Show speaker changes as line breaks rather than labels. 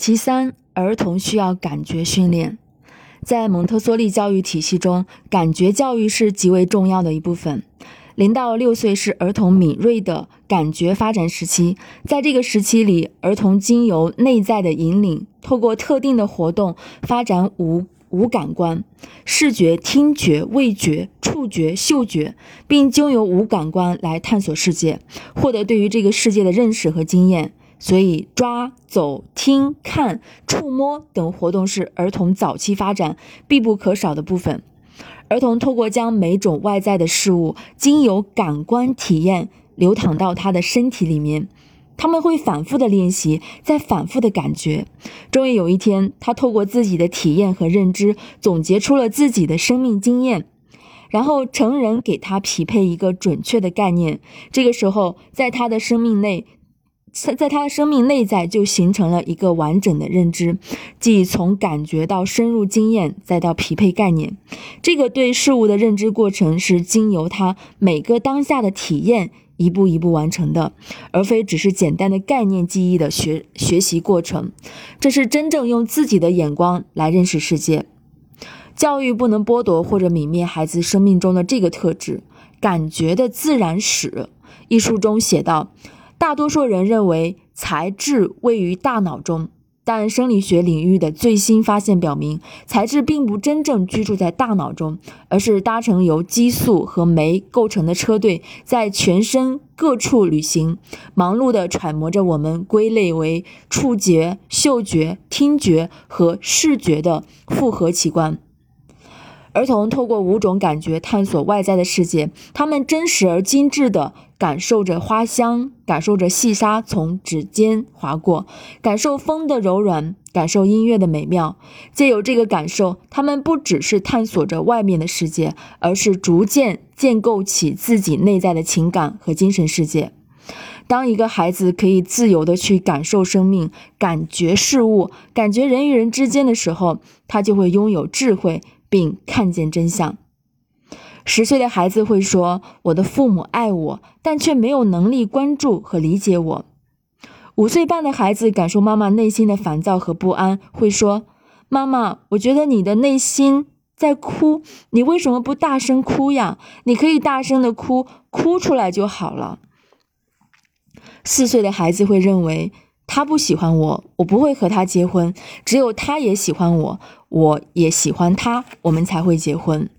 其三，儿童需要感觉训练。在蒙特梭利教育体系中，感觉教育是极为重要的一部分。零到六岁是儿童敏锐的感觉发展时期，在这个时期里，儿童经由内在的引领，透过特定的活动发展五五感官：视觉、听觉、味觉、触觉、嗅觉，并经由五感官来探索世界，获得对于这个世界的认识和经验。所以，抓、走、听、看、触摸等活动是儿童早期发展必不可少的部分。儿童通过将每种外在的事物经由感官体验流淌到他的身体里面，他们会反复的练习，再反复的感觉。终于有一天，他透过自己的体验和认知，总结出了自己的生命经验，然后成人给他匹配一个准确的概念。这个时候，在他的生命内。在在他的生命内在就形成了一个完整的认知，即从感觉到深入经验，再到匹配概念。这个对事物的认知过程是经由他每个当下的体验一步一步完成的，而非只是简单的概念记忆的学学习过程。这是真正用自己的眼光来认识世界。教育不能剥夺或者泯灭孩子生命中的这个特质——感觉的自然史。一书中写道。大多数人认为才智位于大脑中，但生理学领域的最新发现表明，才智并不真正居住在大脑中，而是搭乘由激素和酶构成的车队，在全身各处旅行，忙碌地揣摩着我们归类为触觉、嗅觉、听觉和视觉的复合器官。儿童透过五种感觉探索外在的世界，他们真实而精致地感受着花香，感受着细沙从指尖划过，感受风的柔软，感受音乐的美妙。借由这个感受，他们不只是探索着外面的世界，而是逐渐建构起自己内在的情感和精神世界。当一个孩子可以自由地去感受生命、感觉事物、感觉人与人之间的时候，他就会拥有智慧。并看见真相。十岁的孩子会说：“我的父母爱我，但却没有能力关注和理解我。”五岁半的孩子感受妈妈内心的烦躁和不安，会说：“妈妈，我觉得你的内心在哭，你为什么不大声哭呀？你可以大声的哭，哭出来就好了。”四岁的孩子会认为。他不喜欢我，我不会和他结婚。只有他也喜欢我，我也喜欢他，我们才会结婚。